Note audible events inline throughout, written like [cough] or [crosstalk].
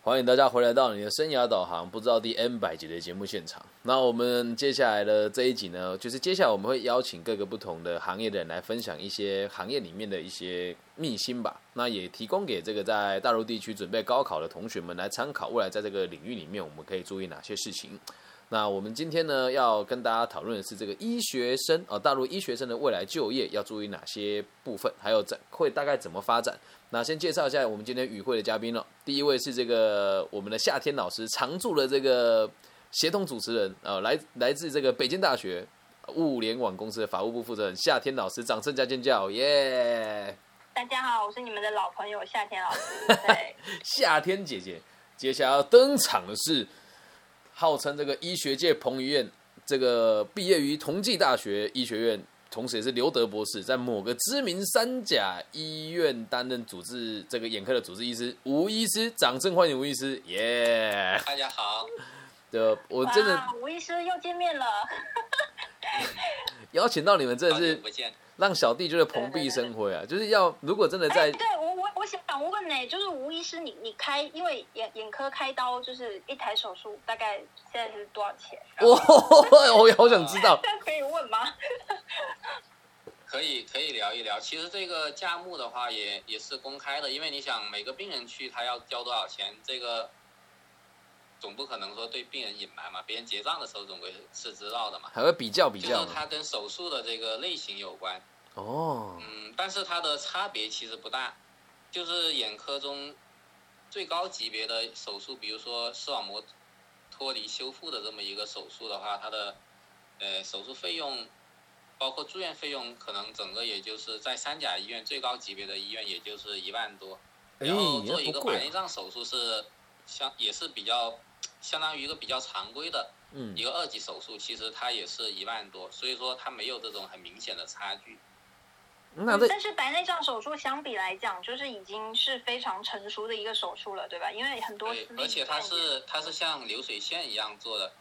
欢迎大家回来到你的生涯导航，不知道第 N 百集的节目现场。那我们接下来的这一集呢，就是接下来我们会邀请各个不同的行业的人来分享一些行业里面的一些秘辛吧。那也提供给这个在大陆地区准备高考的同学们来参考，未来在这个领域里面我们可以注意哪些事情。那我们今天呢，要跟大家讨论的是这个医学生啊，大陆医学生的未来就业要注意哪些部分，还有怎会大概怎么发展。那先介绍一下我们今天与会的嘉宾了。第一位是这个我们的夏天老师，常驻的这个协同主持人啊，来来自这个北京大学物联网公司的法务部负责人夏天老师，掌声加尖叫，耶！大家好，我是你们的老朋友夏天老师。对，[laughs] 夏天姐姐，接下来要登场的是。号称这个医学界彭于晏，这个毕业于同济大学医学院，同时也是刘德博士，在某个知名三甲医院担任主治这个眼科的主治医师吴医师，掌声欢迎吴医师，耶！大家好，的我真的吴医师又见面了，[laughs] 邀请到你们真的是让小弟就是蓬荜生辉啊！就是要如果真的在对我想问呢，就是吴医师，你你开因为眼眼科开刀就是一台手术大概现在是多少钱？我，[laughs] 我好想知道，[laughs] 可以问吗？可以可以聊一聊。其实这个价目的话也也是公开的，因为你想每个病人去他要交多少钱，这个总不可能说对病人隐瞒嘛，别人结账的时候总归是知道的嘛。还会比较比较，就是它跟手术的这个类型有关。哦，嗯，但是它的差别其实不大，就是眼科中最高级别的手术，比如说视网膜脱离修复的这么一个手术的话，它的呃手术费用，包括住院费用，可能整个也就是在三甲医院最高级别的医院，也就是一万多。然后做一个白内障手术是相也是比较相当于一个比较常规的一个二级手术，其实它也是一万多，所以说它没有这种很明显的差距。但是白内障手术相比来讲，就是已经是非常成熟的一个手术了，对吧？因为很多，而且它是它是像流水线一样做的。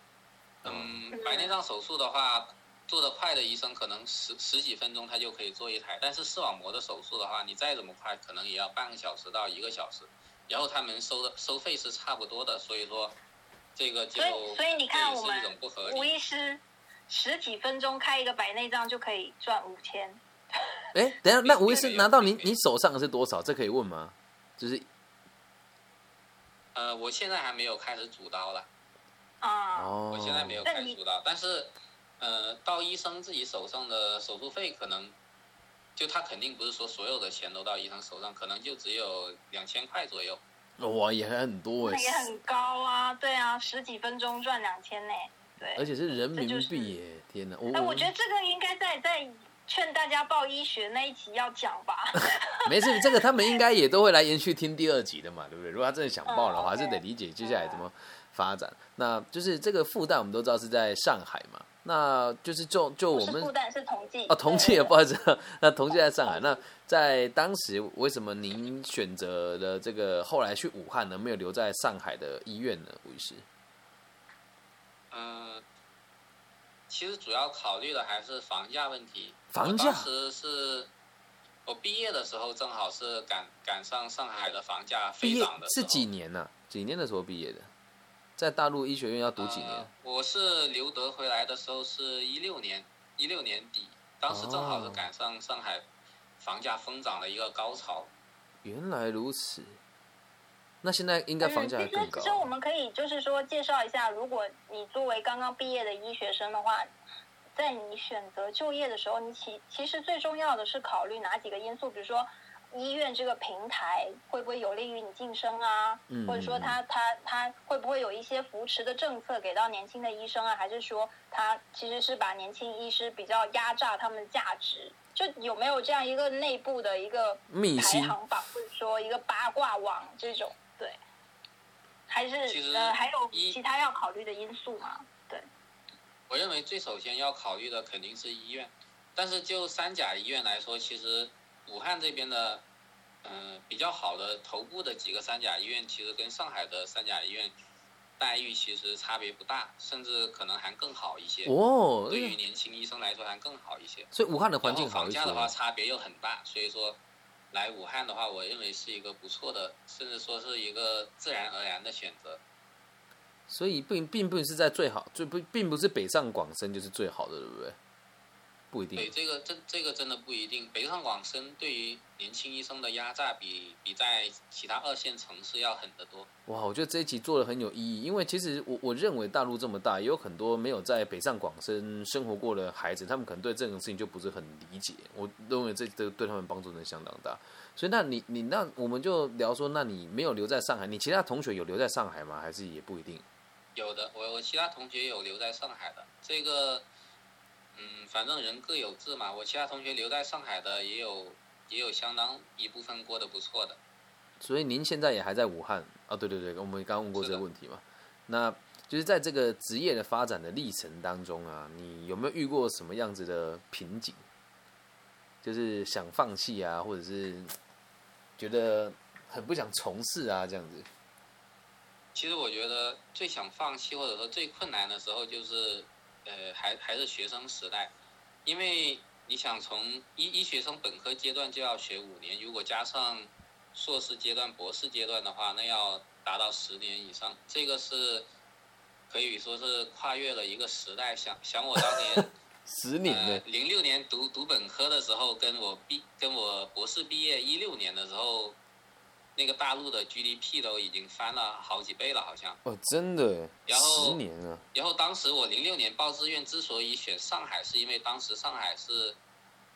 嗯，白内障手术的话，做的快的医生可能十十几分钟他就可以做一台，但是视网膜的手术的话，你再怎么快，可能也要半个小时到一个小时。然后他们收的收费是差不多的，所以说这个就所以所以你看我们吴医师十几分钟开一个白内障就可以赚五千。哎，等下，那吴医师拿到你你手上的是多少？这可以问吗？就是，呃，我现在还没有开始主刀了。啊，我现在没有开始主刀，但是，呃，到医生自己手上的手术费可能，就他肯定不是说所有的钱都到医生手上，可能就只有两千块左右。哇，也还很多哎，也很高啊，对啊，十几分钟赚两千呢，对，而且是人民币耶，天哪！哎，我觉得这个应该在在。劝大家报医学那一集要讲吧。[laughs] 没事，这个他们应该也都会来延续听第二集的嘛，对不对？如果他真的想报的话，还是得理解接下来怎么发展。那就是这个复旦，我们都知道是在上海嘛。那就是就就我们复旦是同济哦，同济也不好意思。那同济在上海。那在当时为什么您选择了这个后来去武汉呢？没有留在上海的医院呢？吴医师。嗯。其实主要考虑的还是房价问题。房价。当时是我毕业的时候，正好是赶赶上上海的房价飞涨的是几年呢？几年的时候毕业的？在大陆医学院要读几年？我是留德回来的时候是一六年，一六年底，当时正好是赶上上海房价疯涨的一个高潮。原来如此。那现在应该房价更高。其实我们可以就是说介绍一下，如果你作为刚刚毕业的医学生的话，在你选择就业的时候，你其其实最重要的是考虑哪几个因素？比如说医院这个平台会不会有利于你晋升啊？或者说他他他会不会有一些扶持的政策给到年轻的医生啊？还是说他其实是把年轻医师比较压榨他们的价值？就有没有这样一个内部的一个排行榜，或者说一个八卦网这种？对，还是呃，还有其他要考虑的因素吗？对，我认为最首先要考虑的肯定是医院，但是就三甲医院来说，其实武汉这边的嗯比较好的头部的几个三甲医院，其实跟上海的三甲医院待遇其实差别不大，甚至可能还更好一些。哦，对于年轻医生来说还更好一些。所以武汉的环境好房价的话差别又很大，所以说。来武汉的话，我认为是一个不错的，甚至说是一个自然而然的选择。所以并并不是在最好，最不并不是北上广深就是最好的，对不对？不一定。对，这个这这个真的不一定。北上广深对于年轻医生的压榨比比在其他二线城市要狠得多。哇，我觉得这一集做的很有意义，因为其实我我认为大陆这么大，也有很多没有在北上广深生活过的孩子，他们可能对这种事情就不是很理解。我认为这这对他们帮助能相当大。所以，那你你那我们就聊说，那你没有留在上海，你其他同学有留在上海吗？还是也不一定？有的，我我其他同学有留在上海的，这个，嗯，反正人各有志嘛。我其他同学留在上海的也有，也有相当一部分过得不错的。所以您现在也还在武汉啊？对对对，我们刚问过这个问题嘛。那就是在这个职业的发展的历程当中啊，你有没有遇过什么样子的瓶颈？就是想放弃啊，或者是觉得很不想从事啊，这样子。其实我觉得最想放弃或者说最困难的时候就是，呃，还还是学生时代，因为你想从医医学生本科阶段就要学五年，如果加上硕士阶段、博士阶段的话，那要达到十年以上，这个是可以说是跨越了一个时代。想想我当年 [laughs] 十年零六年读读本科的时候，跟我毕跟我博士毕业一六年的时候。那个大陆的 GDP 都已经翻了好几倍了，好像。哦，真的。然后十年了。然后当时我零六年报志愿之所以选上海，是因为当时上海是，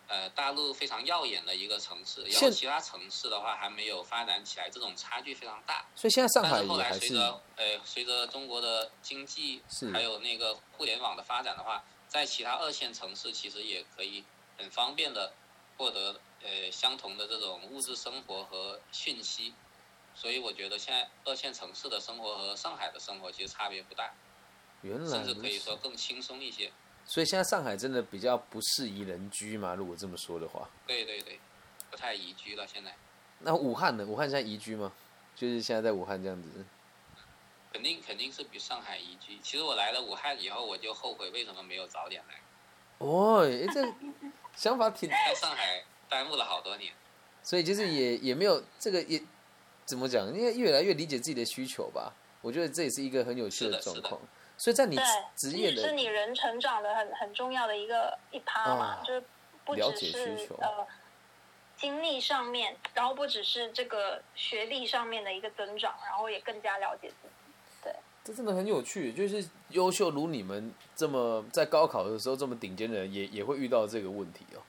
呃，大陆非常耀眼的一个城市。然后其他城市的话还没有发展起来，这种差距非常大。所以现在上海但是后来随着呃随着中国的经济还有那个互联网的发展的话，在其他二线城市其实也可以很方便的获得。呃，相同的这种物质生活和讯息，所以我觉得现在二线城市的生活和上海的生活其实差别不大，原来甚至可以说更轻松一些。所以现在上海真的比较不适宜人居嘛？如果这么说的话，对对对，不太宜居了。现在，那武汉呢？武汉现在宜居吗？就是现在在武汉这样子，肯定肯定是比上海宜居。其实我来了武汉以后，我就后悔为什么没有早点来。哦，这想法挺在上海。耽误了好多年，所以就是也也没有这个也怎么讲？因为越来越理解自己的需求吧。我觉得这也是一个很有趣的状况。所以在你职业的，是你人成长的很很重要的一个一趴嘛，就是不只是呃经历上面，然后不只是这个学历上面的一个增长，然后也更加了解自己。对，这真的很有趣。就是优秀如你们这么在高考的时候这么顶尖的人，也也会遇到这个问题哦。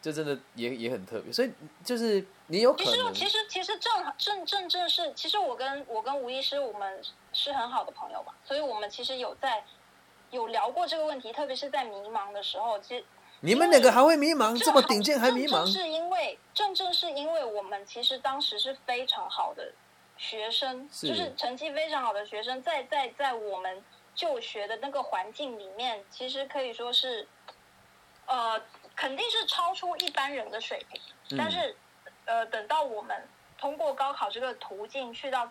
这真的也也很特别，所以就是你有可能。其实其实其实正正正正是，其实我跟我跟吴医师我们是很好的朋友嘛，所以我们其实有在有聊过这个问题，特别是在迷茫的时候，其实你们两个还会迷茫，这么顶尖还迷茫，是因为正正是因为我们其实当时是非常好的学生，就是成绩非常好的学生，在在在我们就学的那个环境里面，其实可以说是呃。肯定是超出一般人的水平，但是，呃，等到我们通过高考这个途径去到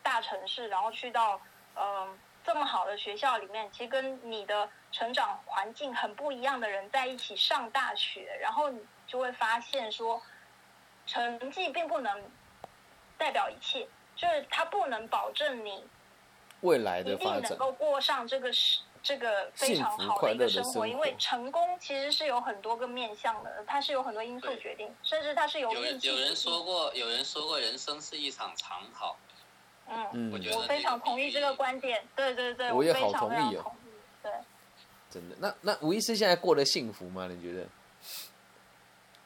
大城市，然后去到嗯这么好的学校里面，其实跟你的成长环境很不一样的人在一起上大学，然后你就会发现说，成绩并不能代表一切，就是它不能保证你未来的一定能够过上这个是。这个非常好的一个生活，因为成功其实是有很多个面向的，它是有很多因素决定，甚至它是有运气。有人说过，有人说过，人生是一场长跑。嗯，我觉得我非常同意这个观点。对对对，我也好同意哦。对，真的。那那吴医师现在过得幸福吗？你觉得？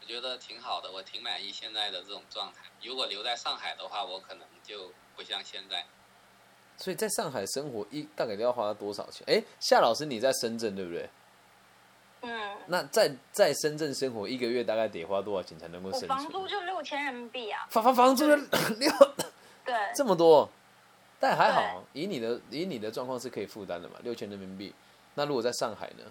我觉得挺好的，我挺满意现在的这种状态。如果留在上海的话，我可能就不像现在。所以在上海生活一大概都要花多少钱？哎，夏老师你在深圳对不对？嗯。那在在深圳生活一个月大概得花多少钱才能够生存？房租就六千人民币啊！房房房租六 [laughs] 对这么多，但还好，以你的以你的状况是可以负担的嘛？六千人民币。那如果在上海呢？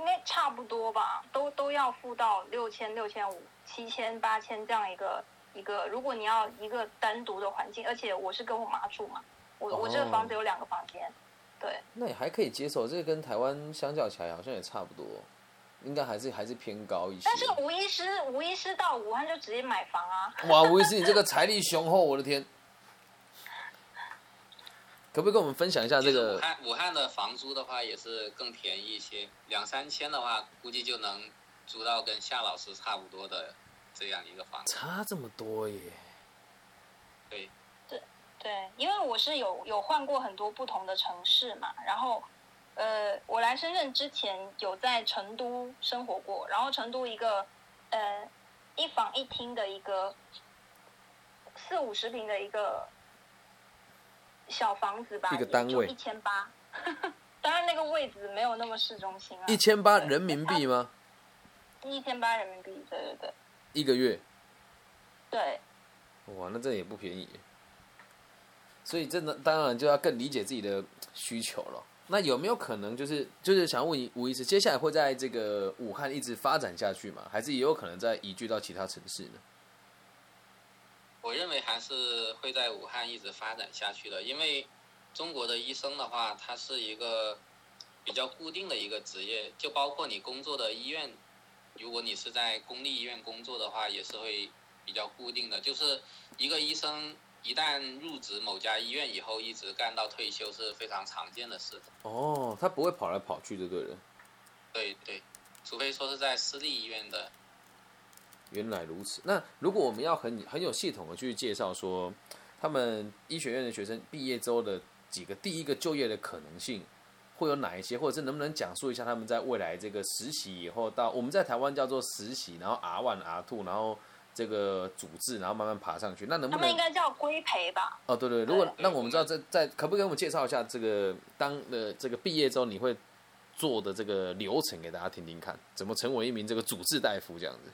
应该差不多吧，都都要付到六千、六千五、七千、八千这样一个。一个，如果你要一个单独的环境，而且我是跟我妈住嘛，我我这个房子有两个房间，对，那也还可以接受，这个跟台湾相较起来好像也差不多。应该还是还是偏高一些。但是吴医师，吴医师到武汉就直接买房啊。哇，吴医师，你这个财力雄厚，我的天！可不可以跟我们分享一下这个武？汉武汉的房租的话也是更便宜一些，两三千的话，估计就能租到跟夏老师差不多的这样一个房子。差这么多耶！对，对，因为我是有有换过很多不同的城市嘛，然后，呃，我来深圳之前有在成都生活过，然后成都一个呃一房一厅的一个四五十平的一个小房子吧，一个单位一千八，[laughs] 当然那个位置没有那么市中心啊，一千八人民币吗？一千八人民币，对对对一个月？对，哇，那这也不便宜。所以真的当然就要更理解自己的需求了。那有没有可能就是就是想问吴医师，接下来会在这个武汉一直发展下去吗？还是也有可能再移居到其他城市呢？我认为还是会在武汉一直发展下去的，因为中国的医生的话，他是一个比较固定的一个职业，就包括你工作的医院，如果你是在公立医院工作的话，也是会比较固定的。就是一个医生一旦入职某家医院以后，一直干到退休是非常常见的事。哦，他不会跑来跑去就对人。对对，除非说是在私立医院的。原来如此。那如果我们要很很有系统的去介绍说，他们医学院的学生毕业之后的几个第一个就业的可能性会有哪一些，或者是能不能讲述一下他们在未来这个实习以后到我们在台湾叫做实习，然后 R one R two，然后这个组织，然后慢慢爬上去。那能不能他们应该叫规培吧？哦，对对，如果对让我们知道在在可不可以给我们介绍一下这个当的这个毕业之后你会做的这个流程给大家听听看，怎么成为一名这个主治大夫这样子？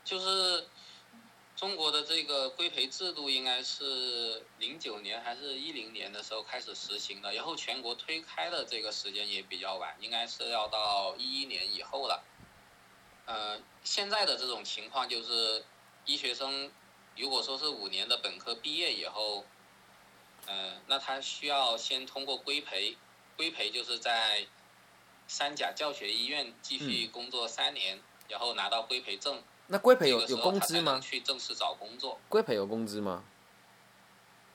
哦，就是中国的这个规培制度应该是零九年还是一零年的时候开始实行的，然后全国推开的这个时间也比较晚，应该是要到一一年以后了。呃，现在的这种情况就是，医学生如果说是五年的本科毕业以后，呃，那他需要先通过规培，规培就是在三甲教学医院继续工作三年，然后拿到规培证。那规培有有工资吗？去正式找工作，规培有工资吗？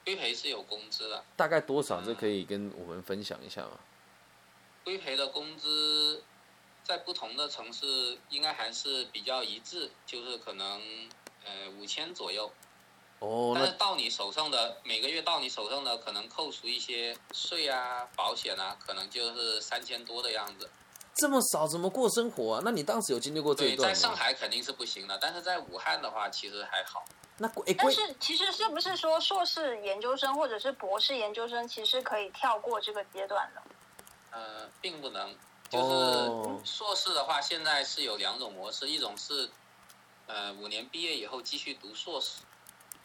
规培是有工资的。大概多少？这可以跟我们分享一下吗？规培的工资在不同的城市应该还是比较一致，就是可能呃五千左右。哦，那但是到你手上的每个月到你手上的可能扣除一些税啊、保险啊，可能就是三千多的样子。这么少怎么过生活啊？那你当时有经历过这对，一段在上？海肯定是不行的，但是在武汉的话其实还好。那规哎但是其实是不是说硕士研究生或者是博士研究生，其实可以跳过这个阶段的？呃，并不能，哦就是硕士的话，现在是有两种模式，一种是呃五年毕业以后继续读硕士，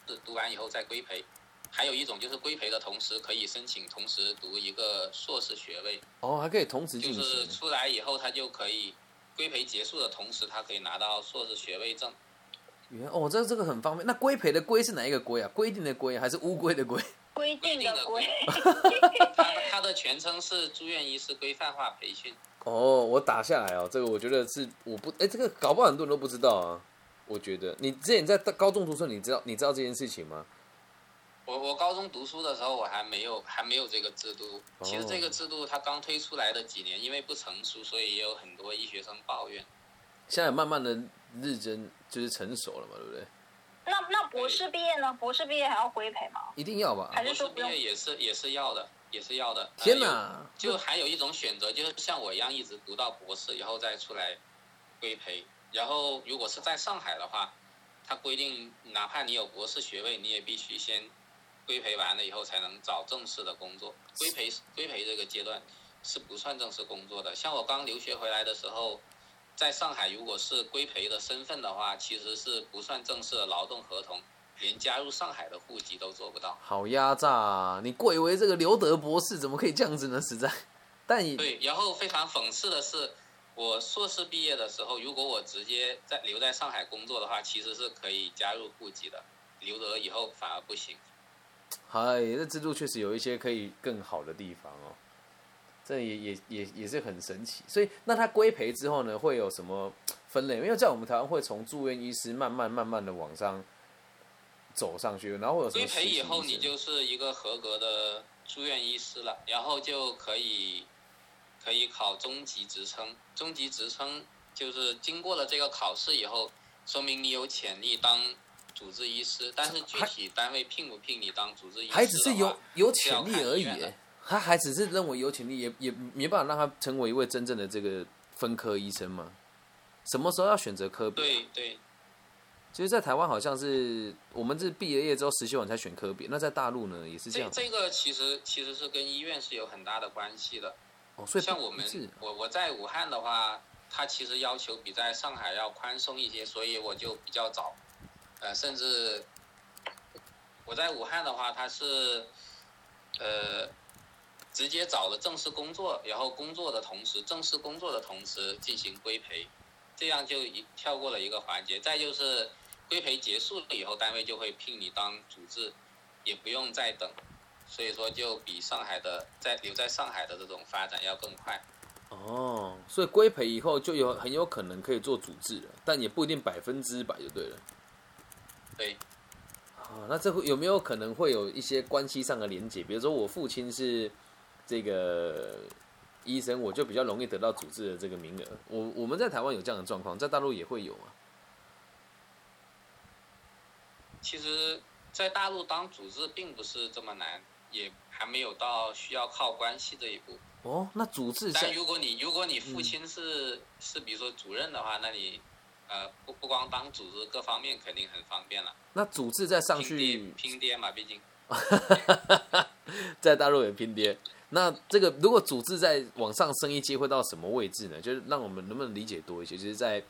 是读完以后再规培；还有一种就是规培的同时可以申请同时读一个硕士学位，哦，还可以同时进就是。出来以后他就可以规培结束的同时，他可以拿到硕士学位证。原哦，这这个很方便。那规培的规是哪一个规啊？规定的规还是乌龟的规？[laughs] 规定的规，[laughs] 他他的全称是住院医师规范化培训。哦，我打下来哦，这个我觉得是我不哎，这个搞不好很多人都不知道啊。我觉得你之前在高中读书，你知道你知道这件事情吗？我我高中读书的时候，我还没有还没有这个制度。其实这个制度它刚推出来的几年，因为不成熟，所以也有很多医学生抱怨。现在慢慢的日增就是成熟了嘛，对不对？那那博士毕业呢？博士毕业还要规培吗？一定要吧？还是博士毕说不用业也是也是要的，也是要的。天哪！哪！就还有一种选择，就是像我一样一直读到博士，然后再出来规培。然后如果是在上海的话，它规定哪怕你有博士学位，你也必须先规培完了以后才能找正式的工作。规培规培这个阶段是不算正式工作的。像我刚留学回来的时候，在上海如果是规培的身份的话，其实是不算正式的劳动合同，连加入上海的户籍都做不到。好压榨啊！你贵为这个刘德博士，怎么可以这样子呢？实在，但也对，然后非常讽刺的是，我硕士毕业的时候，如果我直接在留在上海工作的话，其实是可以加入户籍的，留德以后反而不行。嗨，这制度确实有一些可以更好的地方哦。这也也也也是很神奇。所以那它规培之后呢，会有什么分类？因为在我们台湾会从住院医师慢慢慢慢的往上走上去，然后会有什么规培以后，你就是一个合格的住院医师了，然后就可以可以考中级职称。中级职称就是经过了这个考试以后，说明你有潜力当主治医师，但是具体单位聘不聘你当主治医师，还只是有有潜力而已他还只是认为有潜力，也也没办法让他成为一位真正的这个分科医生嘛。什么时候要选择科别、啊？对对，其实，在台湾好像是我们是毕了业之后实习完才选科别，那在大陆呢也是这样。这这个其实其实是跟医院是有很大的关系的。哦，所以像我们我我在武汉的话，他其实要求比在上海要宽松一些，所以我就比较早，呃，甚至我在武汉的话，他是呃直接找了正式工作，然后工作的同时，正式工作的同时进行规培，这样就一跳过了一个环节。再就是规培结束了以后，单位就会聘你当主治，也不用再等。所以说就比上海的在留在上海的这种发展要更快。哦，所以规培以后就有很有可能可以做主治了，但也不一定百分之百就对了。对，啊，那这会有没有可能会有一些关系上的连结？比如说我父亲是这个医生，我就比较容易得到主治的这个名额。我我们在台湾有这样的状况，在大陆也会有啊。其实，在大陆当主治并不是这么难，也还没有到需要靠关系这一步。哦，那主治在但如果你如果你父亲是、是比如说主任的话，那你呃不不光当组织，各方面肯定很方便了。那组织再上去，拼爹嘛，毕竟 [laughs] 在大陆也拼爹。那这个如果组织再往上升一阶，会到什么位置呢？就是让我们能不能理解多一些？就是在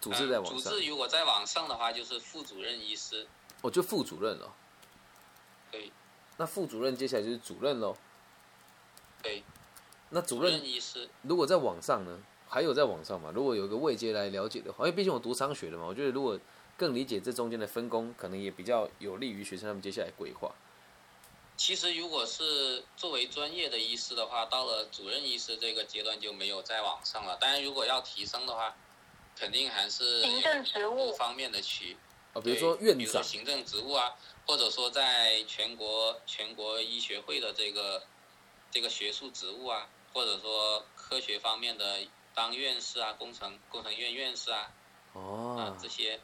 主治再呃主往上，治如果再往上的话，就是副主任医师。我就副主任了。对那副主任接下来就是主任喽。对，那主主任任医师。如果在网上呢，还有在网上嘛？如果有个位阶来了解的话，因为毕竟我读商学的嘛，我觉得如果更理解这中间的分工，可能也比较有利于学生他们接下来规划。其实，如果是作为专业的医师的话，到了主任医师这个阶段就没有再往上了。当然，如果要提升的话，肯定还是行政职务方面的去，啊，比如说院长，比如说行政职务啊，或者说在全国全国医学会的这个这个学术职务啊，或者说科学方面的当院士啊，工程工程院院士啊，啊哦，这些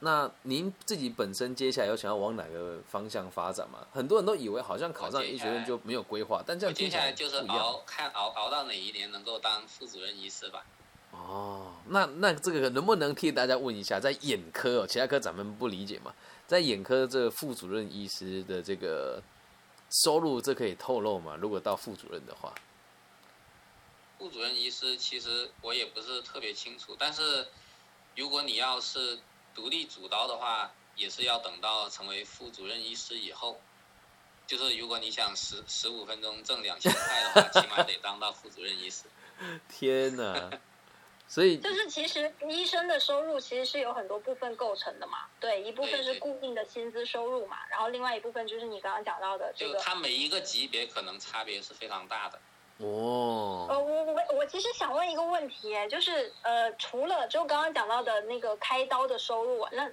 那您自己本身接下来有想要往哪个方向发展吗？很多人都以为好像考上医学院就没有规划，但这样接下来就是。熬看熬熬到哪一年能够当副主任医师吧。哦，那那这个能不能替大家问一下，在眼科哦，其他科咱们不理解嘛，在眼科这个副主任医师的这个收入，这可以透露吗？如果到副主任的话，副主任医师其实我也不是特别清楚，但是如果你要是独立主刀的话，也是要等到成为副主任医师以后。就是如果你想十十五分钟挣两千块的话，[laughs] 起码得当到副主任医师。[laughs] 天哪！所以就是其实医生的收入其实是有很多部分构成的嘛，对，一部分是固定的薪资收入嘛，然后另外一部分就是你刚刚讲到的这个。就它每一个级别可能差别是非常大的。哦，呃，我我我其实想问一个问题，哎，就是呃，除了就刚刚讲到的那个开刀的收入啊，那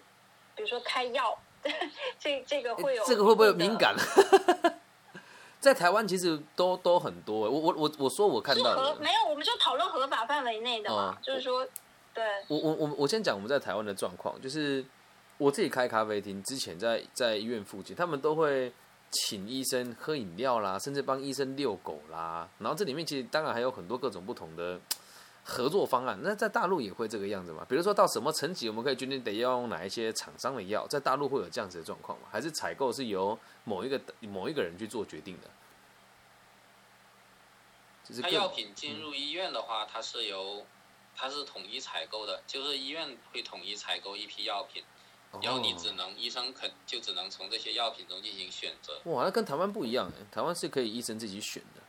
比如说开药，[laughs] 这这个会有这个会不会敏感？[laughs] 在台湾其实都都很多，我我我我说我看到的，合没有，我们就讨论合法范围内的嘛，哦就是说，对，我我我我先讲我们在台湾的状况，就是我自己开咖啡厅之前在在医院附近，他们都会请医生喝饮料啦，甚至帮医生遛狗啦。然后这里面其实当然还有很多各种不同的合作方案。那在大陆也会这个样子吗？比如说到什么层级，我们可以决定得要用哪一些厂商的药，在大陆会有这样子的状况吗？还是采购是由某一个某一个人去做决定的？就是各它药品进入医院的话，它是由它是统一采购的，就是医院会统一采购一批药品，然后你只哦能医生肯就只能从这些药品中进行选择。哇，那跟台湾不一样哎，台湾是可以医生自己选的。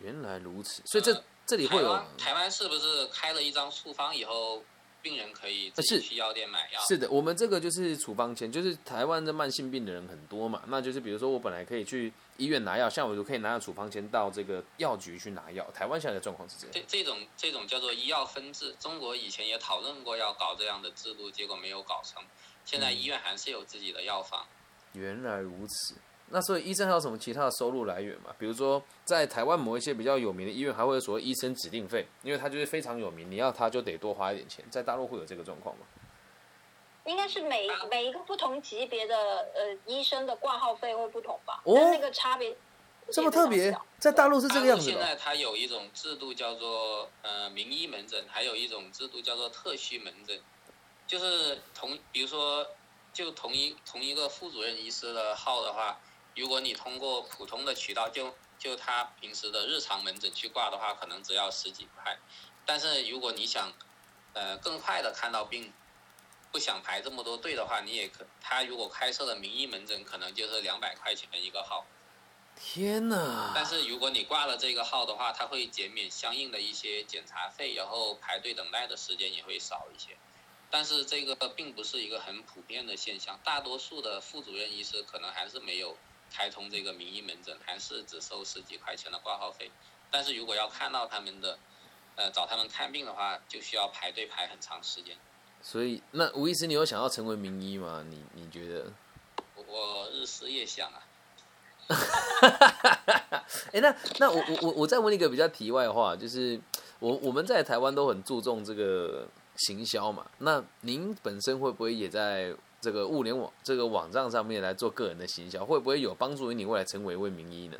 原来如此，所以这、呃这里会有台湾是不是开了一张处方以后，病人可以自己去药店买药。是的，我们这个就是处方签，就是台湾的慢性病的人很多嘛，那就是比如说我本来可以去医院拿药，像我就可以拿着处方签到这个药局去拿药。台湾现在的状况是这样。这这种这种叫做医药分治，中国以前也讨论过要搞这样的制度，结果没有搞成。现在医院还是有自己的药房。原来如此。那所以医生还有什么其他的收入来源吗？比如说在台湾某一些比较有名的医院，还会有所谓医生指定费，因为他就是非常有名，你要他就得多花一点钱。在大陆会有这个状况吗？应该是每每一个不同级别的呃医生的挂号费会不同吧？哦，那个差别这么特别，在大陆是这个样子。现在它有一种制度叫做呃名医门诊，还有一种制度叫做特需门诊，就是同比如说就同一同一个副主任医师的号的话。如果你通过普通的渠道，就就他平时的日常门诊去挂的话，可能只要十几块。但是如果你想，呃，更快的看到病，不想排这么多队的话，你也可他如果开设的名义门诊，可能就是两百块钱一个号。天哪！但是如果你挂了这个号的话，他会减免相应的一些检查费，然后排队等待的时间也会少一些。但是这个并不是一个很普遍的现象，大多数的副主任医师可能还是没有。开通这个名医门诊还是只收十几块钱的挂号费，但是如果要看到他们的，呃，找他们看病的话，就需要排队排很长时间。所以，那吴医师，你有想要成为名医吗？你你觉得？我日思夜想啊。[laughs] 哎，那那我我我我再问一个比较题外话，就是我我们在台湾都很注重这个行销嘛，那您本身会不会也在？这个物联网这个网站上面来做个人的行销，会不会有帮助于你未来成为一位名医呢？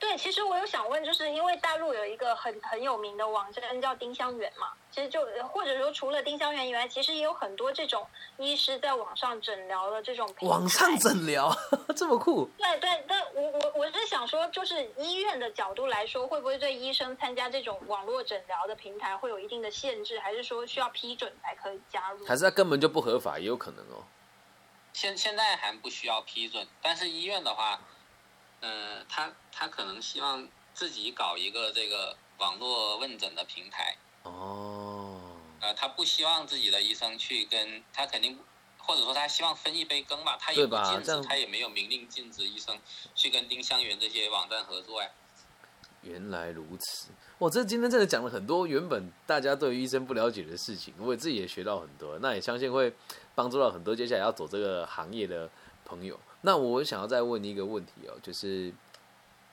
对，其实我有想问，就是因为大陆有一个很很有名的网站叫丁香园嘛，其实就或者说除了丁香园以外，其实也有很多这种医师在网上诊疗的这种网上诊疗 [laughs] 这么酷。对对，但我我我是想说，就是医院的角度来说，会不会对医生参加这种网络诊疗的平台会有一定的限制，还是说需要批准才可以加入？还是它根本就不合法，也有可能哦。现现在还不需要批准，但是医院的话。嗯，他他可能希望自己搞一个这个网络问诊的平台。哦。呃，他不希望自己的医生去跟他肯定，或者说他希望分一杯羹吧。他也不禁止，他也没有明令禁止医生去跟丁香园这些网站合作呀。原来如此，哇！这今天真的讲了很多原本大家对于医生不了解的事情，我自己也学到很多。那也相信会帮助到很多接下来要走这个行业的朋友。那我想要再问你一个问题哦，就是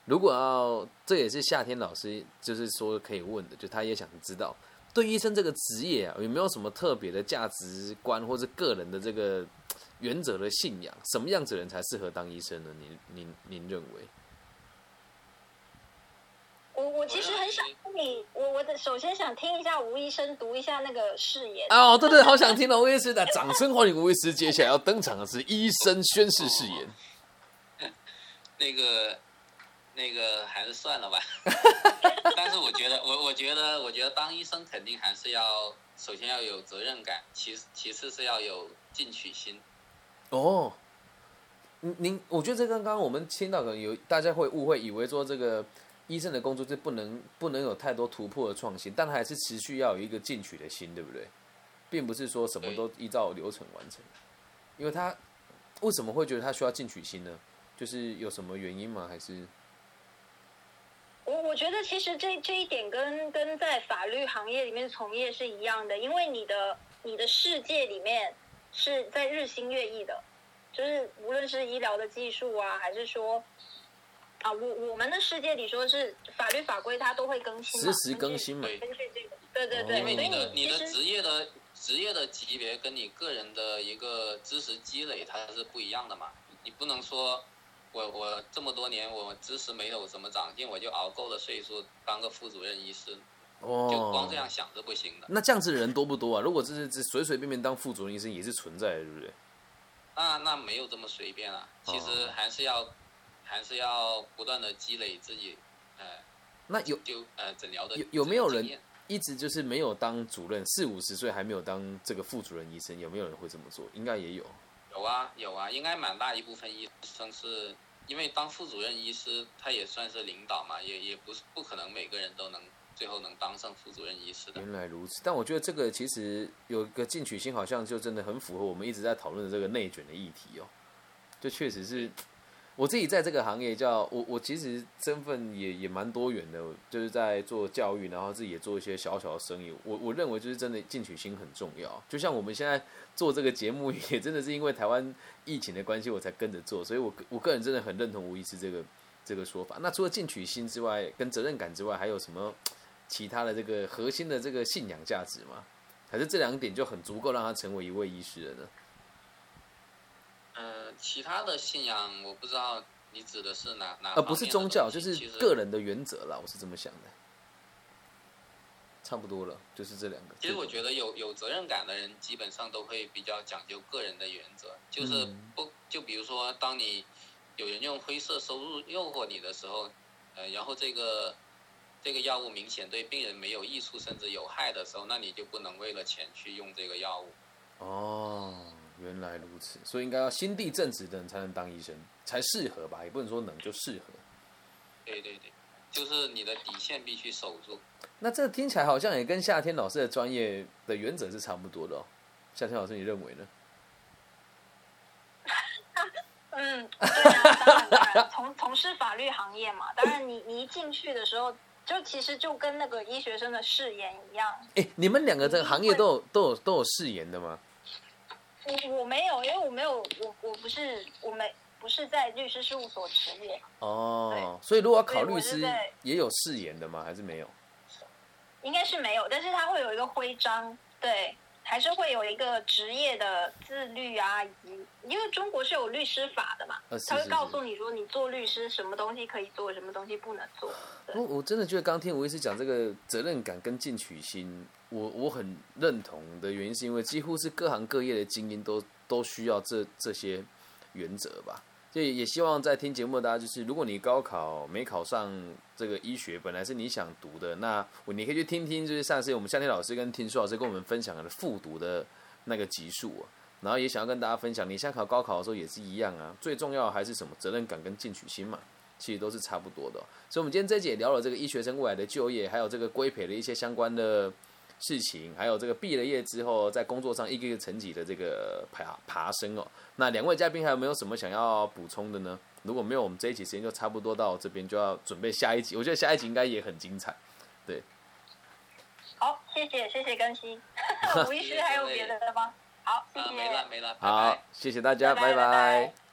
如果要，这也是夏天老师就是说可以问的，就他也想知道，对医生这个职业啊，有没有什么特别的价值观或者个人的这个原则的信仰？什么样子的人才适合当医生呢？您您您认为？我我其实很想听你，我我的首先想听一下吴医生读一下那个誓言。哦，对对，好想听哦，吴医师的掌声欢迎吴医师，接下来要登场的是医生宣誓誓言。[laughs] 那个那个还是算了吧。[laughs] 但是我觉得，我我觉得，我觉得当医生肯定还是要首先要有责任感，其其次是要有进取心。哦，您您，我觉得这刚刚我们听到可能有大家会误会，以为说这个。医生的工作是不能不能有太多突破的创新，但还是持续要有一个进取的心，对不对？并不是说什么都依照流程完成。因为他为什么会觉得他需要进取心呢？就是有什么原因吗？还是？我我觉得其实这这一点跟跟在法律行业里面从业是一样的，因为你的你的世界里面是在日新月异的，就是无论是医疗的技术啊，还是说。啊，我我们的世界里说是法律法规，它都会更新，实时更新嘛。根据这个，对对对，因为你的你的职业的职业的级别跟你个人的一个知识积累它是不一样的嘛。你不能说我我这么多年我知识没有什么长进，我就熬够了岁数当个副主任医师，哦，就光这样想是不行的。那这样子的人多不多啊？如果这是这随随便便当副主任医生也是存在的，对不对？那那没有这么随便啊，其实还是要。还是要不断的积累自己，呃，那有就呃诊疗的有有没有人一直就是没有当主任，四五十岁还没有当这个副主任医生，有没有人会这么做？应该也有。有啊有啊，应该蛮大一部分医生是因为当副主任医师，他也算是领导嘛，也也不是不可能每个人都能最后能当上副主任医师的。原来如此，但我觉得这个其实有一个进取心，好像就真的很符合我们一直在讨论的这个内卷的议题哦。就确实是我自己在这个行业叫我我其实身份也也蛮多元的，就是在做教育，然后自己也做一些小小的生意。我我认为就是真的进取心很重要。就像我们现在做这个节目，也真的是因为台湾疫情的关系，我才跟着做。所以我我个人真的很认同吴医师这个这个说法。那除了进取心之外，跟责任感之外，还有什么？其他的这个核心的这个信仰价值吗？还是这两点就很足够让他成为一位医师了呢？呃，其他的信仰我不知道你指的是哪哪？呃，不是宗教，就是个人的原则啦。我是这么想的，差不多了，就是这两个。其实我觉得有有责任感的人，基本上都会比较讲究个人的原则，就是不就比如说，当你有人用灰色收入诱惑你的时候，呃，然后这个。这个药物明显对病人没有益处，甚至有害的时候，那你就不能为了钱去用这个药物。哦，原来如此，所以应该要心地正直的人才能当医生，才适合吧？也不能说能就适合。对对对，就是你的底线必须守住。那这听起来好像也跟夏天老师的专业的原则是差不多的哦。夏天老师，你认为呢？[laughs] 嗯，[laughs] 对啊，当然当然，从从事法律行业嘛，当然你你一进去的时候。就其实就跟那个医学生的誓言一样。哎，你们两个这个行业都有都有都有誓言的吗？我我没有，因为我没有，我我不是我没不是在律师事务所执业。哦，所以如果要考律师，也有誓言的吗？还是没有？应该是没有，但是他会有一个徽章，对。还是会有一个职业的自律啊，以及因为中国是有律师法的嘛，他会告诉你说你做律师什么东西可以做，什么东西不能做。我我真的觉得刚听吴医师讲这个责任感跟进取心，我我很认同的原因是因为几乎是各行各业的精英都都需要这这些原则吧。所以也希望在听节目的大家，就是如果你高考没考上这个医学，本来是你想读的，那你可以去听听，就是上次我们夏天老师跟听书老师跟我们分享的复读的那个集数，然后也想要跟大家分享，你现在考高考的时候也是一样啊，最重要还是什么责任感跟进取心嘛，其实都是差不多的。所以，我们今天这节聊了这个医学生未来的就业，还有这个规培的一些相关的事情，还有这个毕了业之后在工作上一个一个层级的这个爬爬升哦。那两位嘉宾还有没有什么想要补充的呢？如果没有，我们这一集时间就差不多到这边，就要准备下一集。我觉得下一集应该也很精彩。对，好，谢谢谢谢更新。吴医师还有别的吗？好，谢谢。没了没了。好，谢谢大家，拜拜。